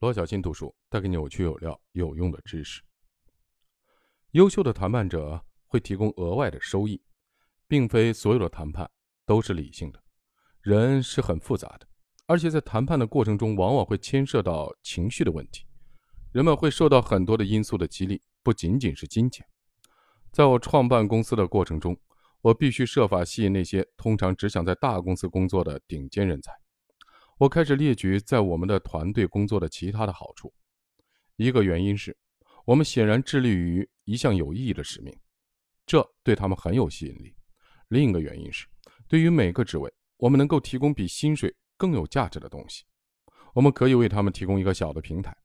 罗小新读书带给你有趣有料有用的知识。优秀的谈判者会提供额外的收益，并非所有的谈判都是理性的。人是很复杂的，而且在谈判的过程中，往往会牵涉到情绪的问题。人们会受到很多的因素的激励，不仅仅是金钱。在我创办公司的过程中，我必须设法吸引那些通常只想在大公司工作的顶尖人才。我开始列举在我们的团队工作的其他的好处。一个原因是，我们显然致力于一项有意义的使命，这对他们很有吸引力。另一个原因是，对于每个职位，我们能够提供比薪水更有价值的东西。我们可以为他们提供一个小的平台，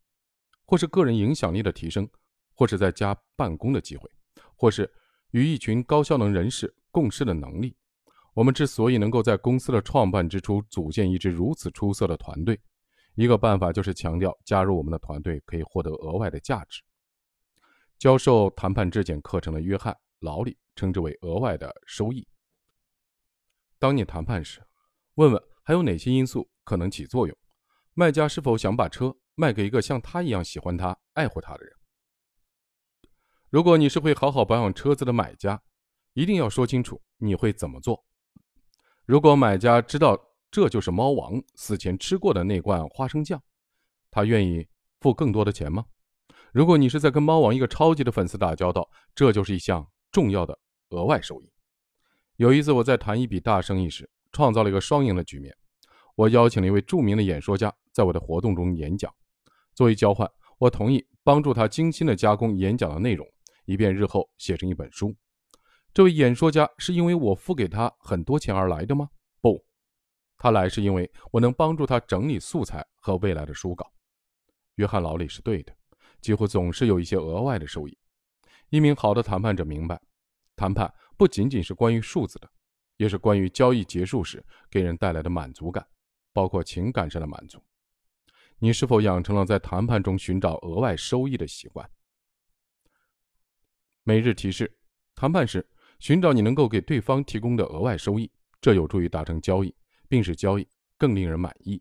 或是个人影响力的提升，或是在家办公的机会，或是与一群高效能人士共事的能力。我们之所以能够在公司的创办之初组建一支如此出色的团队，一个办法就是强调加入我们的团队可以获得额外的价值。教授谈判质检课程的约翰·劳里称之为额外的收益。当你谈判时，问问还有哪些因素可能起作用：卖家是否想把车卖给一个像他一样喜欢他、爱护他的人？如果你是会好好保养车子的买家，一定要说清楚你会怎么做。如果买家知道这就是猫王死前吃过的那罐花生酱，他愿意付更多的钱吗？如果你是在跟猫王一个超级的粉丝打交道，这就是一项重要的额外收益。有一次我在谈一笔大生意时，创造了一个双赢的局面。我邀请了一位著名的演说家在我的活动中演讲，作为交换，我同意帮助他精心的加工演讲的内容，以便日后写成一本书。这位演说家是因为我付给他很多钱而来的吗？不，他来是因为我能帮助他整理素材和未来的书稿。约翰·劳里是对的，几乎总是有一些额外的收益。一名好的谈判者明白，谈判不仅仅是关于数字的，也是关于交易结束时给人带来的满足感，包括情感上的满足。你是否养成了在谈判中寻找额外收益的习惯？每日提示：谈判时。寻找你能够给对方提供的额外收益，这有助于达成交易，并使交易更令人满意。